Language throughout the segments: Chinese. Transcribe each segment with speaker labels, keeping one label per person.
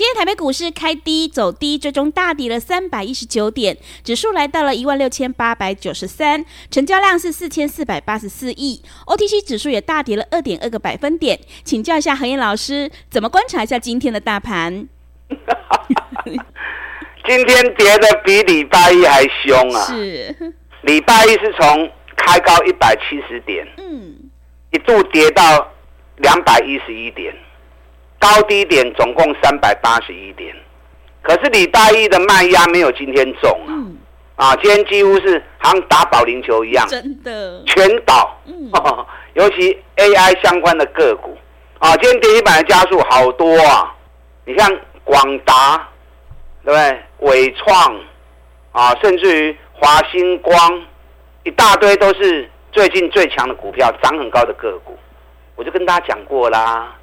Speaker 1: 今天台北股市开低走低，最终大跌了三百一十九点，指数来到了一万六千八百九十三，成交量是四千四百八十四亿，OTC 指数也大跌了二点二个百分点。请教一下何燕老师，怎么观察一下今天的大盘？
Speaker 2: 今天跌的比礼拜一还凶啊！
Speaker 1: 是，
Speaker 2: 礼拜一是从开高一百七十点，
Speaker 1: 嗯，
Speaker 2: 一度跌到两百一十一点。高低点总共三百八十一点，可是礼拜一的卖压没有今天重啊！
Speaker 1: 嗯、
Speaker 2: 啊，今天几乎是好像打保龄球一样，
Speaker 1: 真的
Speaker 2: 全倒。
Speaker 1: 嗯、
Speaker 2: 尤其 AI 相关的个股啊，今天跌停板的家数好多啊！你像广达，对不对？伟创啊，甚至于华星光，一大堆都是最近最强的股票，涨很高的个股。我就跟大家讲过啦。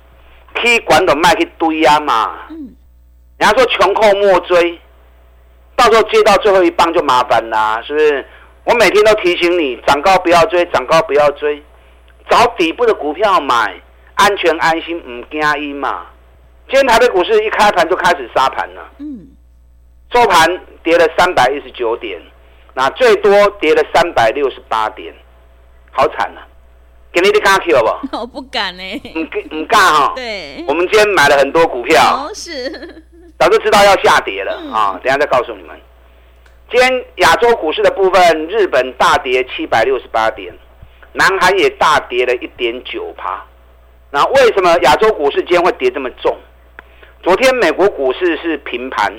Speaker 2: 可管都卖去堆呀嘛，嗯，人家说穷寇莫追，到时候接到最后一棒就麻烦啦，是不是？我每天都提醒你，涨高不要追，涨高不要追，找底部的股票买，安全安心，唔惊一嘛。今天台北股市一开盘就开始杀盘了，嗯，收盘跌了三百一十九点，那最多跌了三百六十八点，好惨啊！给你的敢去好不好？
Speaker 1: 我不敢呢。
Speaker 2: 唔唔敢哈。
Speaker 1: 对。
Speaker 2: 我们今天买了很多股票。
Speaker 1: 哦，是。
Speaker 2: 早就知道要下跌了啊！等下再告诉你们。今天亚洲股市的部分，日本大跌七百六十八点，南韩也大跌了一点九趴。那为什么亚洲股市今天会跌这么重？昨天美国股市是平盘，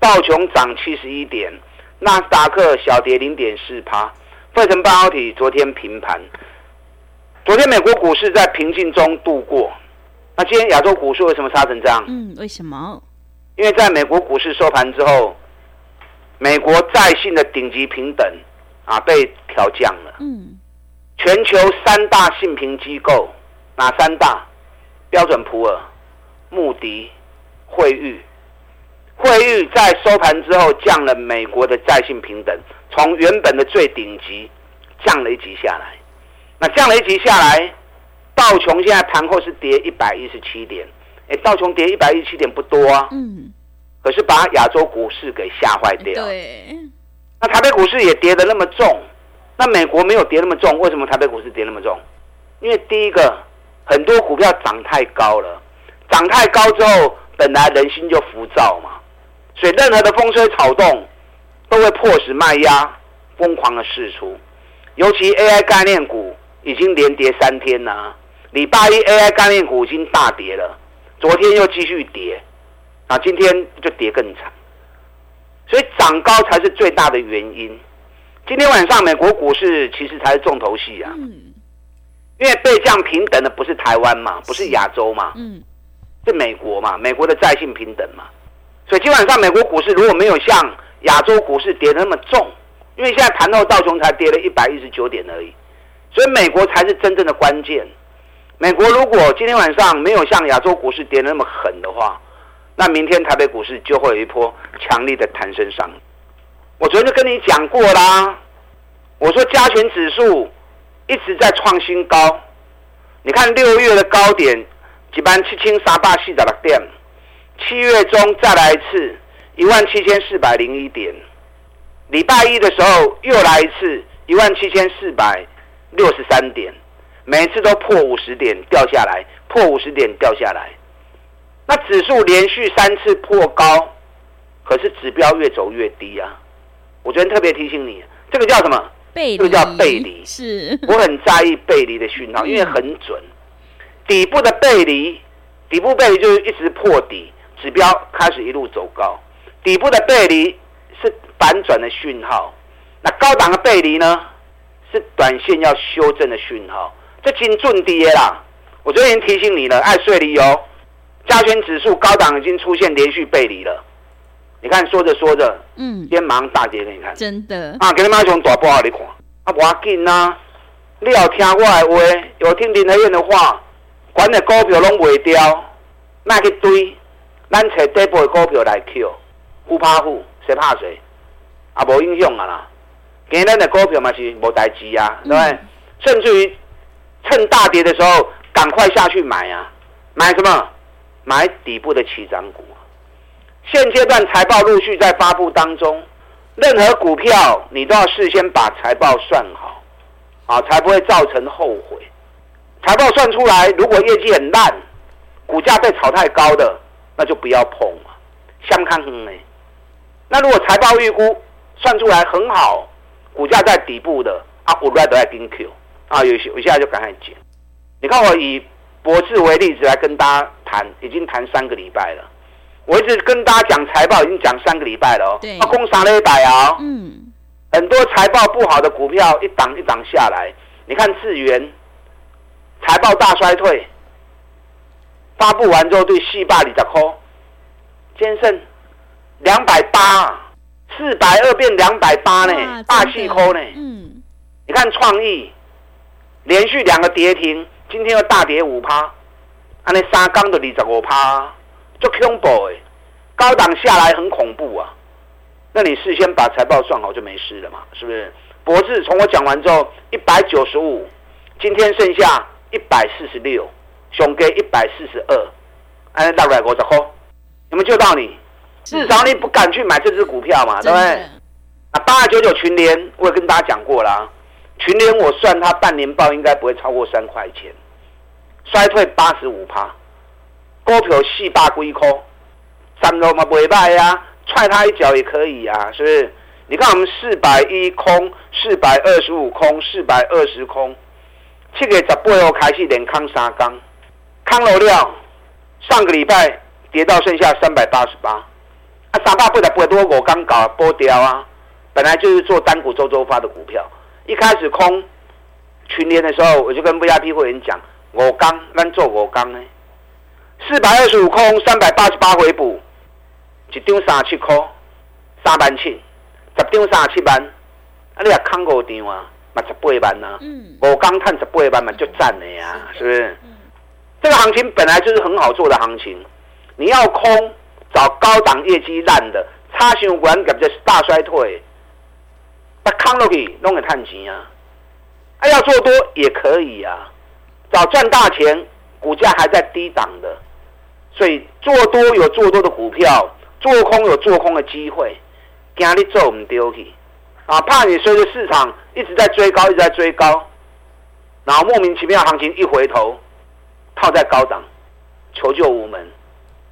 Speaker 2: 道琼涨七十一点，纳斯达克小跌零点四趴，费城半导体昨天平盘。昨天美国股市在平静中度过，那今天亚洲股市为什么杀成这样？
Speaker 1: 嗯，为什么？
Speaker 2: 因为在美国股市收盘之后，美国在信的顶级平等啊被调降了。嗯，全球三大信评机构哪三大？标准普尔、穆迪、惠誉。惠誉在收盘之后降了美国的债信平等，从原本的最顶级降了一级下来。那降了一级下来，道琼现在盘后是跌一百一十七点，哎，道琼跌一百一十七点不多啊，嗯，可是把亚洲股市给吓坏掉。
Speaker 1: 对，
Speaker 2: 那台北股市也跌得那么重，那美国没有跌那么重，为什么台北股市跌那么重？因为第一个，很多股票涨太高了，涨太高之后，本来人心就浮躁嘛，所以任何的风吹草动，都会迫使卖压疯狂的释出，尤其 AI 概念股。已经连跌三天了，礼拜一 AI 概念股已经大跌了，昨天又继续跌，啊，今天就跌更惨，所以涨高才是最大的原因。今天晚上美国股市其实才是重头戏啊，嗯，因为被降平等的不是台湾嘛，不是亚洲嘛，嗯，是美国嘛，美国的债信平等嘛，所以今晚上美国股市如果没有像亚洲股市跌得那么重，因为现在盘后道琼才跌了一百一十九点而已。所以美国才是真正的关键。美国如果今天晚上没有像亚洲股市跌那么狠的话，那明天台北股市就会有一波强力的弹升上。我昨天就跟你讲过啦，我说加权指数一直在创新高。你看六月的高点几万七千三八四十六点，七月中再来一次一万七千四百零一点，礼拜一的时候又来一次一万七千四百。六十三点，每次都破五十点掉下来，破五十点掉下来。那指数连续三次破高，可是指标越走越低啊！我昨天特别提醒你，这个叫什么？
Speaker 1: 背离。
Speaker 2: 这个叫背离。
Speaker 1: 是。
Speaker 2: 我很在意背离的讯号，因为很准。底部的背离，底部背离就是一直破底，指标开始一路走高。底部的背离是反转的讯号。那高档的背离呢，是短线要修正的讯号，这金准跌啦。我昨天提醒你了，爱睡理由，加权指数高档已经出现连续背离了。你看说着说着，嗯，今天马上大跌给你看，
Speaker 1: 真的。
Speaker 2: 啊，给你妈熊大波给你看，啊，不要紧呐，你要听我的话，有听林和燕的话，管的股票拢卖掉，那去堆，咱找底部的股票来 Q，不怕虎，谁怕谁？啊，无影响啊啦，今天的股票嘛是无代志啊，对不对？嗯、甚至于趁大跌的时候。赶快下去买啊！买什么？买底部的起涨股。现阶段财报陆续在发布当中，任何股票你都要事先把财报算好，啊，才不会造成后悔。财报算出来，如果业绩很烂，股价被炒太高的，那就不要碰了。相看很美。那如果财报预估算出来很好，股价在底部的，啊，我来都在跟 Q，啊，有些我现在就赶快减。你看，我以博智为例子来跟大家谈，已经谈三个礼拜了。我一直跟大家讲财报，已经讲三个礼拜了哦。对。攻杀了一百啊。嗯。很多财报不好的股票一档一档下来，你看智源财报大衰退，发布完之后对四百二十块，今剩两百八，四百二变两百八呢，大气扣呢。嗯。你看创意，连续两个跌停。今天又大跌五趴，安尼三缸的二十五趴，就恐怖哎！高档下来很恐怖啊。那你事先把财报算好就没事了嘛，是不是？博智从我讲完之后，一百九十五，今天剩下一百四十六，熊给一百四十二，安尼大概五十块，有没有救到你？至少你不敢去买这只股票嘛，对不对？啊，八二九九群联，我也跟大家讲过啦。群联我算它半年报应该不会超过三块钱，衰退八十五趴，股票四百几块，三楼嘛不会卖呀，踹它一脚也可以啊，是不是？你看我们四百一空，四百二十五空，四百二十空，七月十八号开始连康三缸，康了料，上个礼拜跌到剩下三百八十八，啊三百八十八多我刚搞波掉啊，本来就是做单股周周发的股票。一开始空群联的时候，我就跟 VIP 会员讲，五刚咱做五刚呢，四百二十五空，三百八十八回补，一张三十七块，三万七，十张三十七万，啊你也空五张啊，嘛十八万啊，五刚赚十八万嘛就赚了呀，是不是？这个行情本来就是很好做的行情，你要空找高档业绩烂的，差上管感觉大衰退。把康乐比弄个探钱啊，啊要做多也可以啊，找赚大钱，股价还在低档的，所以做多有做多的股票，做空有做空的机会，惊你做唔丢去啊！怕你随着市场一直在追高，一直在追高，然后莫名其妙行情一回头，套在高档，求救无门，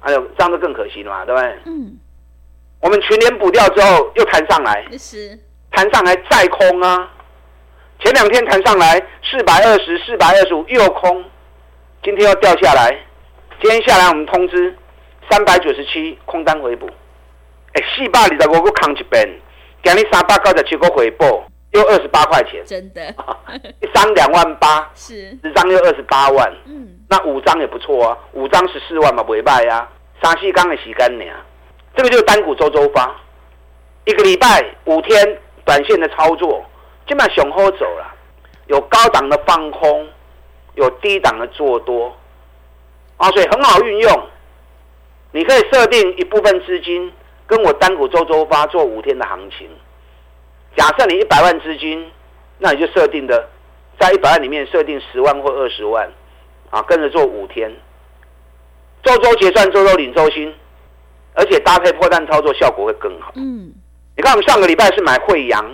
Speaker 2: 哎呦，这样就更可惜了嘛，对不对？嗯。我们全年补掉之后又弹上来，是。弹上来再空啊！前两天弹上来四百二十四百二十五又空，今天又掉下来。今天下来我们通知三百九十七空单回补。哎，四百二十五个扛一边，今日三百九十七个回补，又二十八块钱。真的，一张两万八，是十张又二十八万。嗯，那五张也不错啊，五张十四万嘛，不会卖呀。三四缸的洗干净，这个就是单股周周发，一个礼拜五天。短线的操作基本上雄厚走了，有高档的放空，有低档的做多，啊，所以很好运用。你可以设定一部分资金跟我单股周周发做五天的行情。假设你一百万资金，那你就设定的在一百万里面设定十万或二十万，啊，跟着做五天，周周结算，周周领周薪，而且搭配破蛋操作效果会更好。嗯。你看，我们上个礼拜是买惠阳，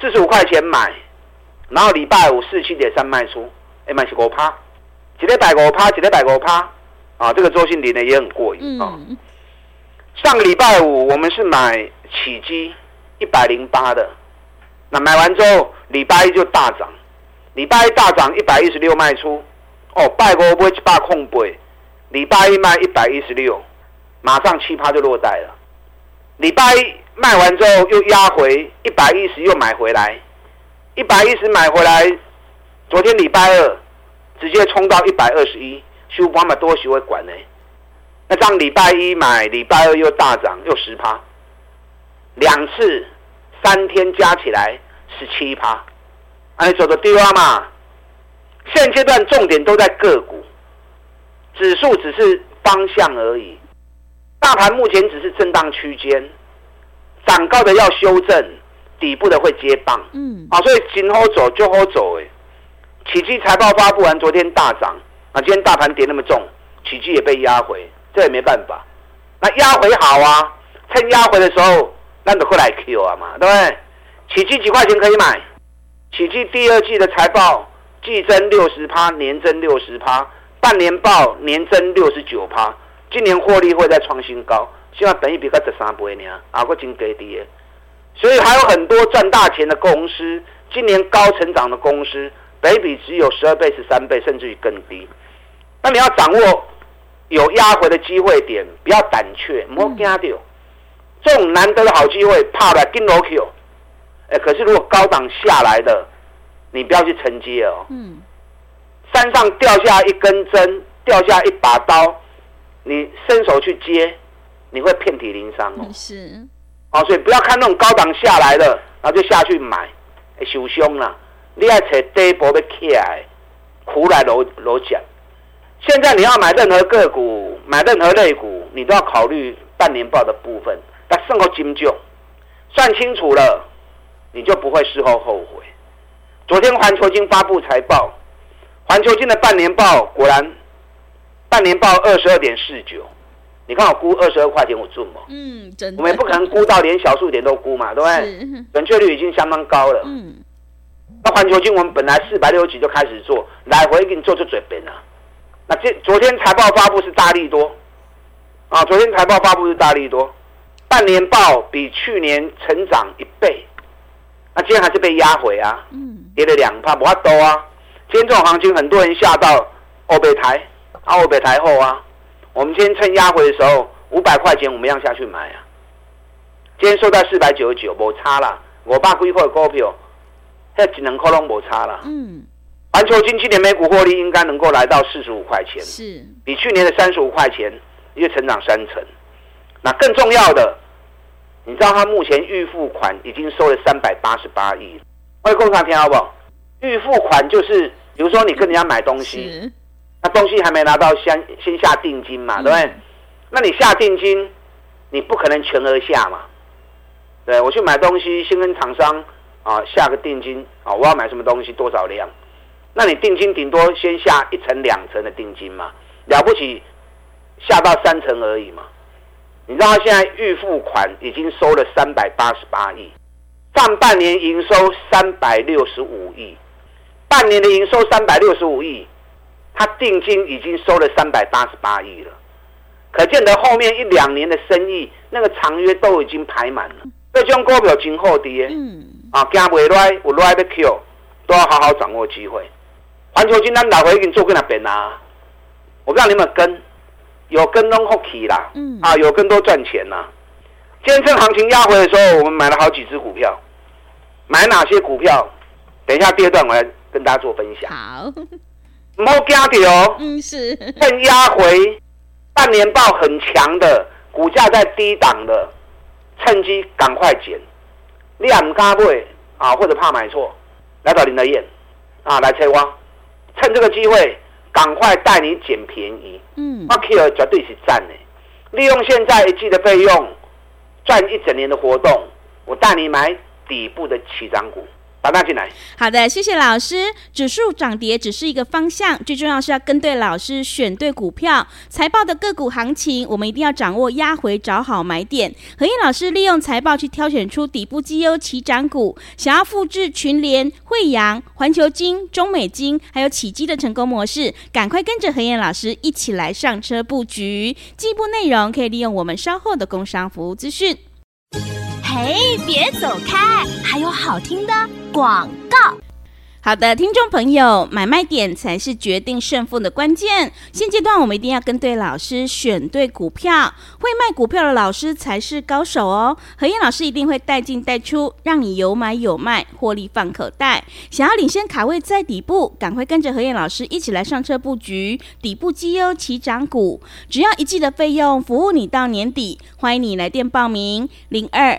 Speaker 2: 四十五块钱买，然后礼拜五四七点三卖出，哎，买是五趴，几天百五趴，几天百五趴，啊，这个周薪领的也很过瘾啊。上个礼拜五我们是买起基一百零八的，那买完之后礼拜一就大涨，礼拜一大涨一百一十六卖出，哦，拜五不会一百空杯，礼拜一卖一百一十六，马上七趴就落袋了，礼拜一。卖完之后又压回一百一十，又买回来，一百一十买回来，昨天礼拜二直接冲到一百二十一，修光嘛多学会管呢。那这样礼拜一买，礼拜二又大涨，又十趴，两次三天加起来十七趴，哎，走的低啊嘛。现阶段重点都在个股，指数只是方向而已，大盘目前只是震荡区间，涨高的要修正，底部的会接棒，嗯，啊，所以今后走就后走，哎，奇迹财报发布完，昨天大涨，啊，今天大盘跌那么重，奇迹也被压回，这也没办法，那压回好啊，趁压回的时候，那就过来 Q 啊嘛，对不对？奇迹几块钱可以买？奇迹第二季的财报。季增六十趴，年增六十趴，半年报年增六十九趴，今年获利会再创新高，希望本益比个十三倍呢，啊个真给低，所以还有很多赚大钱的公司，今年高成长的公司，本益比只有十二倍、十三倍，甚至于更低。那你要掌握有压回的机会点，不要胆怯，莫惊掉，这种难得的好机会，怕来跟楼 Q，哎，可是如果高档下来的。你不要去承接哦。嗯。山上掉下一根针，掉下一把刀，你伸手去接，你会遍体鳞伤哦。是。哦，所以不要看那种高档下来的，然后就下去买，受伤了。你要找底部要起来，苦来楼楼讲。现在你要买任何个股，买任何类股，你都要考虑半年报的部分。但胜后金就，算清楚了，你就不会事后后悔。昨天环球金发布财报，环球金的半年报果然，半年报二十二点四九，你看我估二十二块钱我准吗？嗯，真的。我们也不可能估到连小数点都估嘛，对不对？准确率已经相当高了。嗯。那环球金我们本来四百六十几就开始做，来回给你做出嘴边了。那这昨天财报发布是大利多，啊，昨天财报发布是大利多，半年报比去年成长一倍。那今天还是被压回啊，跌了两趴，不怕多啊。今天这种行情，很多人下到欧北台，啊欧北台后啊，我们今天趁压回的时候，五百块钱我们要下去买啊。今天收在四百九十九，没差了。我爸规划的股票，现在只能可能没差了。嗯，环球晶今年每股获利应该能够来到四十五块钱，是比去年的三十五块钱，又成长三成。那更重要的。你知道他目前预付款已经收了三百八十八亿，外公常听好不好？预付款就是，比如说你跟人家买东西，那东西还没拿到先，先先下定金嘛，对不对？那你下定金，你不可能全额下嘛？对，我去买东西，先跟厂商啊下个定金啊，我要买什么东西多少量？那你定金顶多先下一层两层的定金嘛，了不起下到三层而已嘛。你知道他现在预付款已经收了三百八十八亿，上半年营收三百六十五亿，半年的营收三百六十五亿，他定金已经收了三百八十八亿了，可见得后面一两年的生意那个长约都已经排满了。这种股票今后跌，嗯，啊，惊未来有来的 Q 都要好好掌握机会。环球金单打回已经做过那边啦，我不知道你们跟。有更多福气啦，嗯，啊，有更多赚钱呐。今天趁行情压回的时候，我们买了好几只股票。买哪些股票？等一下第二段我来跟大家做分享。好，莫惊掉，嗯，是趁压回，半年报很强的，股价在低档的，趁机赶快减。你也唔敢买啊，或者怕买错，来找林德燕啊，来催挖，趁这个机会。赶快带你捡便宜，嗯，我 Q 绝对是赞的。利用现在一季的费用赚一整年的活动，我带你买底部的起涨股。把它进来。
Speaker 1: 好的，谢谢老师。指数涨跌只是一个方向，最重要是要跟对老师，选对股票。财报的个股行情，我们一定要掌握压回，找好买点。何燕老师利用财报去挑选出底部绩优起涨股。想要复制群联、惠阳、环球金、中美金，还有起基的成功模式，赶快跟着何燕老师一起来上车布局。进一步内容可以利用我们稍后的工商服务资讯。嘿，别走开，还有好听的广告。
Speaker 3: 好的，听众朋友，买卖点才是决定胜负的关键。现阶段我们一定要跟对老师，选对股票。会卖股票的老师才是高手哦。何燕老师一定会带进带出，让你有买有卖，获利放口袋。想要领先卡位在底部，赶快跟着何燕老师一起来上车布局底部绩优起涨股。只要一季的费用，服务你到年底。欢迎你来电报名：零二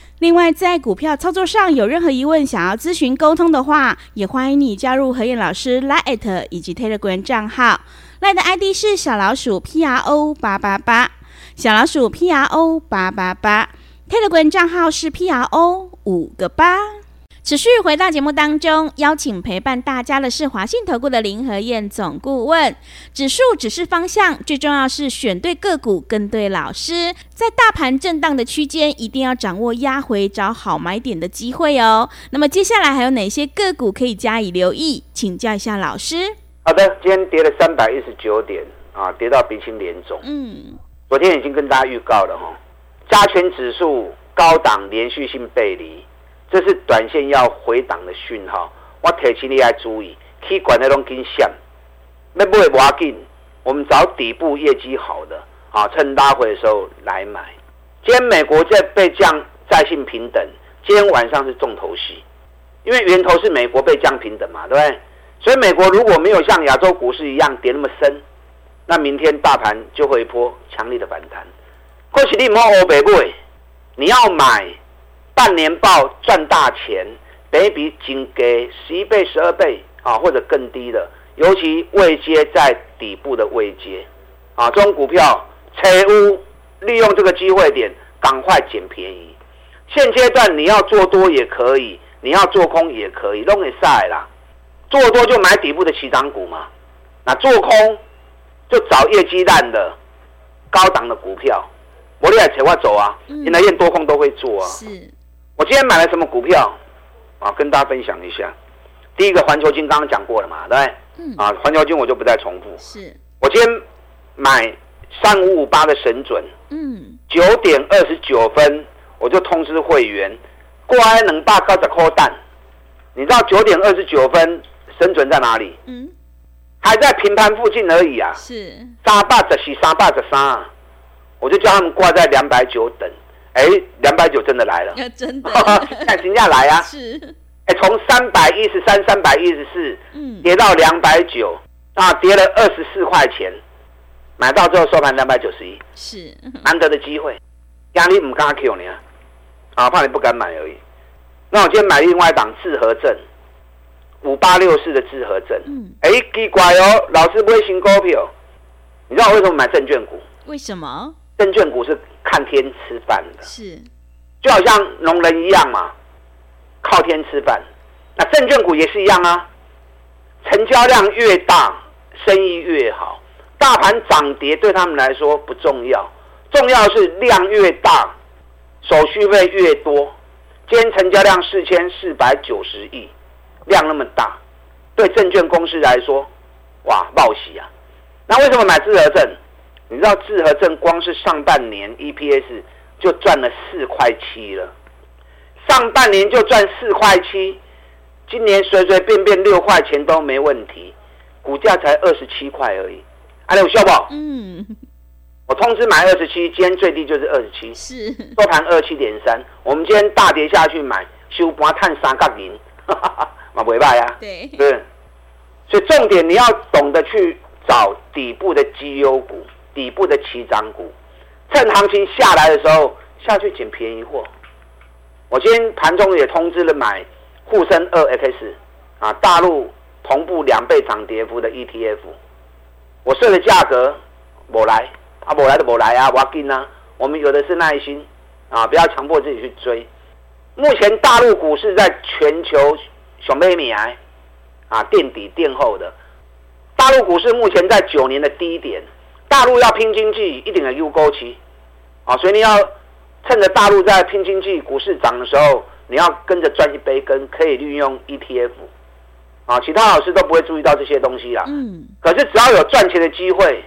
Speaker 3: 另外，在股票操作上有任何疑问，想要咨询沟通的话，也欢迎你加入何燕老师 Line 以及 Telegram 账号。Line 的 ID 是小老鼠 P R O 八八八，小老鼠 P R O 八八八，Telegram 账号是 P R O 五个八。持续回到节目当中，邀请陪伴大家的是华信投顾的林和燕总顾问。指数只是方向，最重要是选对个股，跟对老师。在大盘震荡的区间，一定要掌握压回找好买点的机会哦。那么接下来还有哪些个股可以加以留意？请教一下老师。
Speaker 2: 好的，今天跌了三百一十九点啊，跌到鼻青脸肿。嗯，昨天已经跟大家预告了哈，加权指数高档连续性背离，这是短线要回档的讯号。我提醒你要注意，可以管那种跟线，那不会挖紧。我们找底部业绩好的啊，趁拉回的时候来买。今天美国在被降债信平等，今天晚上是重头戏，因为源头是美国被降平等嘛，对不对？所以美国如果没有像亚洲股市一样跌那么深，那明天大盘就会一波强力的反弹。或许你摸欧北部，你要买半年报赚大钱，等比仅给十一倍、十二倍啊，或者更低的，尤其未接在底部的未接啊，这种股票，切勿利用这个机会点赶快捡便宜。现阶段你要做多也可以，你要做空也可以，都给晒啦。做多就买底部的起涨股嘛，那做空就找业绩烂的高档的股票。我厉害，扯我走啊！现在连多空都会做啊。是，我今天买了什么股票啊？跟大家分享一下。第一个环球金刚刚讲过了嘛，对不对？嗯。啊，环球金我就不再重复。是。我今天买三五五八的神准。嗯。九点二十九分，我就通知会员，乖，能大高的扣蛋。你知道九点二十九分？神准在哪里？嗯，还在平盘附近而已啊。是三百十四，三百十三，我就叫他们挂在两百九等。哎，两百九真的来了，真的，看评价来啊。是，哎，从三百一十三、三百一十四，嗯，跌到两百九，啊，跌了二十四块钱，买到之后收盘两百九十一，是难得的机会。压力唔敢 Q 你啊，啊，怕你不敢买而已。那我今天买另外一档智和证。五八六四的智和证，嗯，哎，奇怪哦，老师不会新股票，你知道我为什么买证券股？
Speaker 3: 为什么？
Speaker 2: 证券股是看天吃饭的，是，就好像农人一样嘛，靠天吃饭。那证券股也是一样啊，成交量越大，生意越好。大盘涨跌对他们来说不重要，重要是量越大，手续费越多。今天成交量四千四百九十亿。量那么大，对证券公司来说，哇，报喜啊！那为什么买智和证？你知道智和正光是上半年 EPS 就赚了四块七了，上半年就赚四块七，今年随随便便六块钱都没问题，股价才二十七块而已。还有效不？嗯，我通知买二十七，今天最低就是二十七，是收盘二七点三。我们今天大跌下去买，收盘探三角银。哈哈哈。嘛，尾巴呀，对，对，所以重点你要懂得去找底部的绩优股、底部的起涨股，趁行情下来的时候下去捡便宜货。我今天盘中也通知了买沪深二 X 啊，大陆同步两倍涨跌幅的 ETF，我设的价格我来啊，我来的我来啊，我要跟啊，我们有的是耐心啊，不要强迫自己去追。目前大陆股市在全球。小妹妹啊，啊，垫底垫后的，大陆股市目前在九年的低点，大陆要拼经济，一定要有勾期啊，所以你要趁着大陆在拼经济、股市涨的时候，你要跟着赚一杯羹，可以利用 ETF 啊。其他老师都不会注意到这些东西啦。嗯。可是只要有赚钱的机会，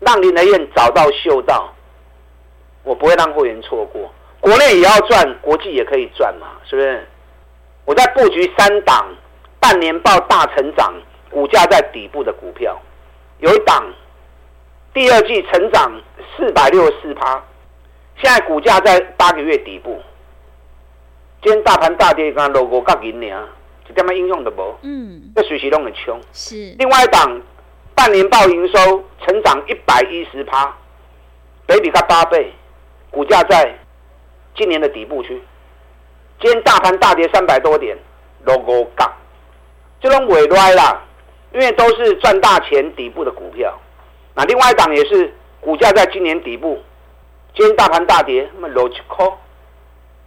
Speaker 2: 让林德燕找到、嗅到，我不会让会员错过。国内也要赚，国际也可以赚嘛，是不是？我在布局三档半年报大成长、股价在底部的股票，有一档第二季成长四百六十四趴，现在股价在八个月底部。今天大盘大跌，刚刚 logo 刚赢你啊，这点么应用的不？嗯，这随时都很穷。是。另外一档半年报营收成长一百一十趴，北比它八倍，股价在。今年的底部区，今天大盘大跌三百多点，logo 杠，这种尾端啦，因为都是赚大钱底部的股票。那另外一档也是股价在今年底部，今天大盘大跌，那么 logical，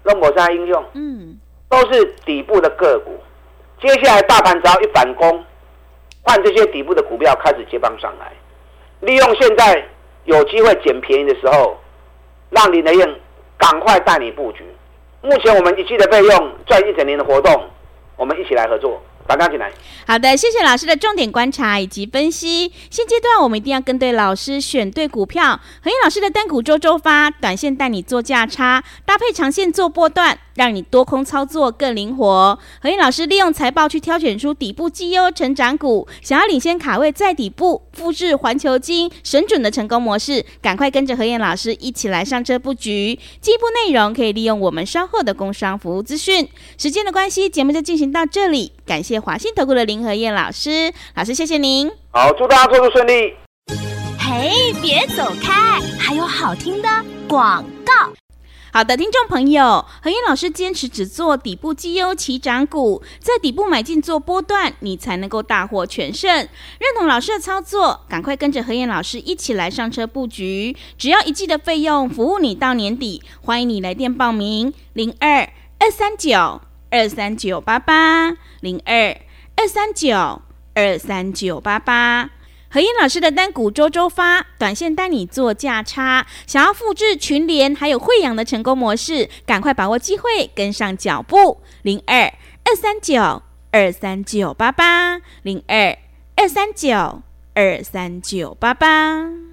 Speaker 2: 那么在应用，嗯，都是底部的个股。接下来大盘只要一反攻，换这些底部的股票开始接棒上来，利用现在有机会捡便宜的时候，让你能用。赶快带你布局。目前我们一季的费用赚一整年的活动，我们一起来合作。大家进来。
Speaker 3: 好的，谢谢老师的重点观察以及分析。现阶段我们一定要跟对老师，选对股票。何燕老师的单股周周发，短线带你做价差，搭配长线做波段。让你多空操作更灵活。何燕老师利用财报去挑选出底部绩优成长股，想要领先卡位在底部，复制环球金神准的成功模式，赶快跟着何燕老师一起来上车布局。进一步内容可以利用我们稍后的工商服务资讯。时间的关系，节目就进行到这里。感谢华信投顾的林和燕老师，老师谢谢您。
Speaker 2: 好，祝大家操作顺利。
Speaker 1: 嘿，别走开，还有好听的广告。
Speaker 3: 好的，听众朋友，和燕老师坚持只做底部绩优起涨股，在底部买进做波段，你才能够大获全胜。认同老师的操作，赶快跟着和燕老师一起来上车布局，只要一季的费用，服务你到年底。欢迎你来电报名：零二二三九二三九八八零二二三九二三九八八。和彦老师的单股周周发，短线带你做价差，想要复制群联还有慧洋的成功模式，赶快把握机会，跟上脚步。零二二三九二三九八八，零二二三九二三九八八。